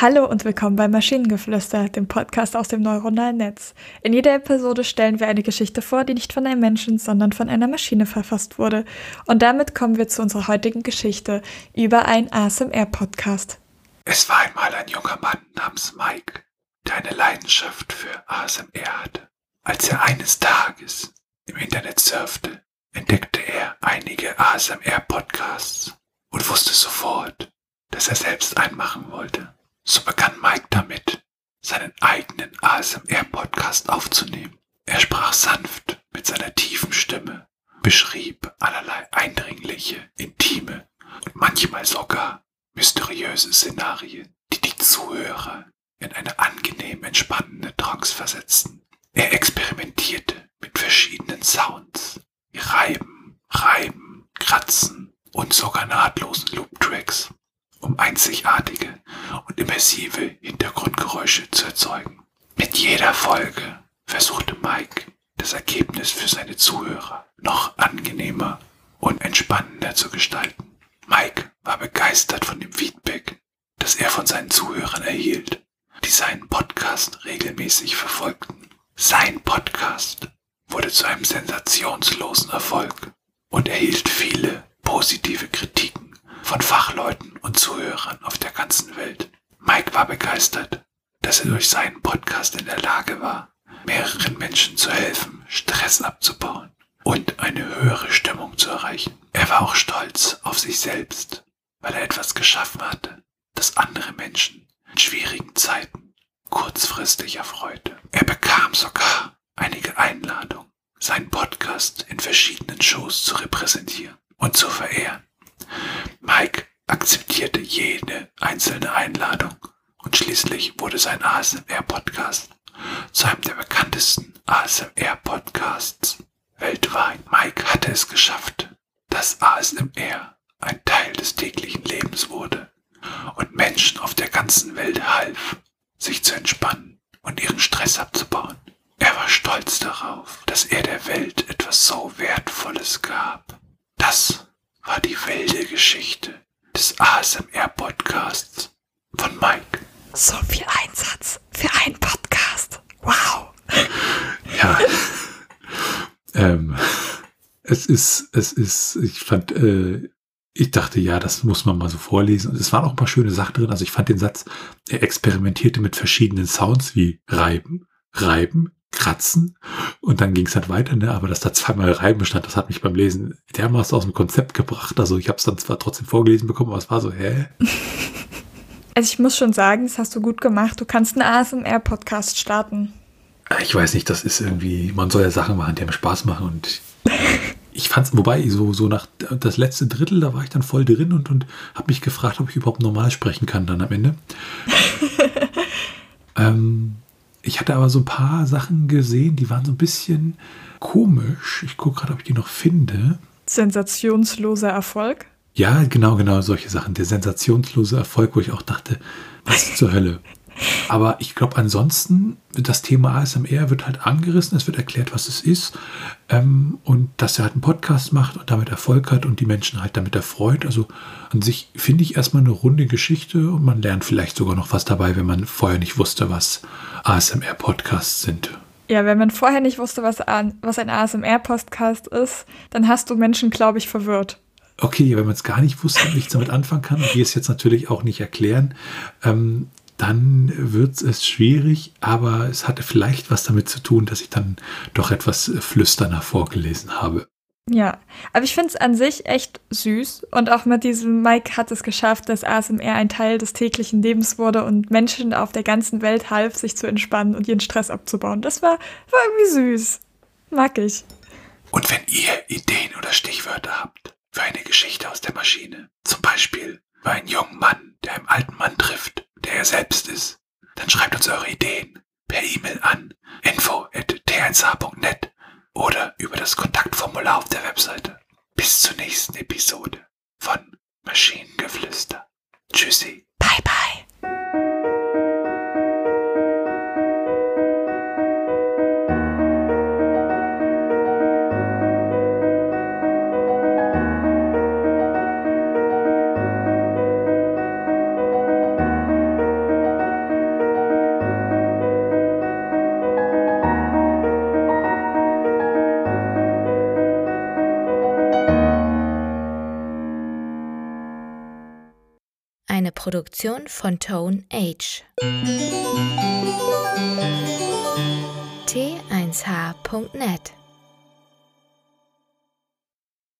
Hallo und willkommen bei Maschinengeflüster, dem Podcast aus dem neuronalen Netz. In jeder Episode stellen wir eine Geschichte vor, die nicht von einem Menschen, sondern von einer Maschine verfasst wurde. Und damit kommen wir zu unserer heutigen Geschichte über einen ASMR-Podcast. Es war einmal ein junger Mann namens Mike, der eine Leidenschaft für ASMR hatte. Als er eines Tages im Internet surfte, entdeckte er einige ASMR-Podcasts und wusste sofort, dass er selbst einen machen wollte. So begann Mike damit, seinen eigenen ASMR-Podcast aufzunehmen. Er sprach sanft mit seiner tiefen Stimme, beschrieb allerlei eindringliche, intime und manchmal sogar mysteriöse Szenarien, die die Zuhörer in eine angenehm entspannende Trance versetzten. Er experimentierte mit verschiedenen Sounds, wie Reiben, Reiben, Kratzen und sogar nahtlosen Loop-Tracks um einzigartige und immersive Hintergrundgeräusche zu erzeugen. Mit jeder Folge versuchte Mike, das Ergebnis für seine Zuhörer noch angenehmer und entspannender zu gestalten. Mike war begeistert von dem Feedback, das er von seinen Zuhörern erhielt, die seinen Podcast regelmäßig verfolgten. Sein Podcast wurde zu einem sensationslosen Erfolg und erhielt viele positive Kritiken von Fachleuten und Zuhörern auf der ganzen Welt. Mike war begeistert, dass er durch seinen Podcast in der Lage war, mehreren Menschen zu helfen, Stress abzubauen und eine höhere Stimmung zu erreichen. Er war auch stolz auf sich selbst, weil er etwas geschaffen hatte, das andere Menschen in schwierigen Zeiten kurzfristig erfreute. Er bekam sogar einige Einladungen, seinen Podcast in verschiedenen Shows zu repräsentieren und zu verehren. Mike akzeptierte jede einzelne Einladung und schließlich wurde sein ASMR-Podcast zu einem der bekanntesten ASMR-Podcasts weltweit. Mike hatte es geschafft, dass ASMR ein Teil des täglichen Lebens wurde und Menschen auf der ganzen Welt half, sich zu entspannen und ihren Stress abzubauen. Er war stolz darauf, dass er der Welt etwas so Wertvolles gab. Das war die wilde Geschichte des ASMR-Podcasts von Mike. So viel Einsatz für einen Podcast. Wow. Ja. ähm, es ist, es ist, ich fand, äh, ich dachte, ja, das muss man mal so vorlesen. Und es waren auch ein paar schöne Sachen drin. Also ich fand den Satz, er experimentierte mit verschiedenen Sounds wie reiben, reiben, kratzen und dann ging es halt weiter, ne? aber dass da zweimal Reiben stand, das hat mich beim Lesen dermaßen aus dem Konzept gebracht. Also ich habe es dann zwar trotzdem vorgelesen bekommen, aber es war so, hä? Also ich muss schon sagen, das hast du gut gemacht. Du kannst einen ASMR-Podcast starten. Ich weiß nicht, das ist irgendwie, man soll ja Sachen machen, die einem Spaß machen und ich fand's, wobei, so, so nach das letzte Drittel, da war ich dann voll drin und, und habe mich gefragt, ob ich überhaupt normal sprechen kann dann am Ende. ähm, ich hatte aber so ein paar Sachen gesehen, die waren so ein bisschen komisch. Ich gucke gerade, ob ich die noch finde. Sensationsloser Erfolg? Ja, genau, genau, solche Sachen. Der sensationslose Erfolg, wo ich auch dachte, was zur Hölle. Aber ich glaube, ansonsten, das Thema ASMR wird halt angerissen, es wird erklärt, was es ist ähm, und dass er halt einen Podcast macht und damit Erfolg hat und die Menschen halt damit erfreut. Also an sich finde ich erstmal eine runde Geschichte und man lernt vielleicht sogar noch was dabei, wenn man vorher nicht wusste, was ASMR-Podcasts sind. Ja, wenn man vorher nicht wusste, was, was ein ASMR-Podcast ist, dann hast du Menschen, glaube ich, verwirrt. Okay, wenn man es gar nicht wusste und nichts damit anfangen kann und wir es jetzt natürlich auch nicht erklären, ähm, dann wird es schwierig, aber es hatte vielleicht was damit zu tun, dass ich dann doch etwas flüsternder vorgelesen habe. Ja, aber ich finde es an sich echt süß und auch mit diesem Mike hat es geschafft, dass ASMR ein Teil des täglichen Lebens wurde und Menschen auf der ganzen Welt half, sich zu entspannen und ihren Stress abzubauen. Das war, war irgendwie süß. Mag ich. Und wenn ihr Ideen oder Stichwörter habt für eine Geschichte aus der Maschine, zum Beispiel über einen jungen Mann, der einen alten Mann trifft, der er selbst ist, dann schreibt uns eure Ideen per E-Mail an info.t1h.net oder über das Kontaktformular auf der Webseite. Bis zur nächsten Episode von Maschinengeflüster. Eine Produktion von Tone Age. t1h.net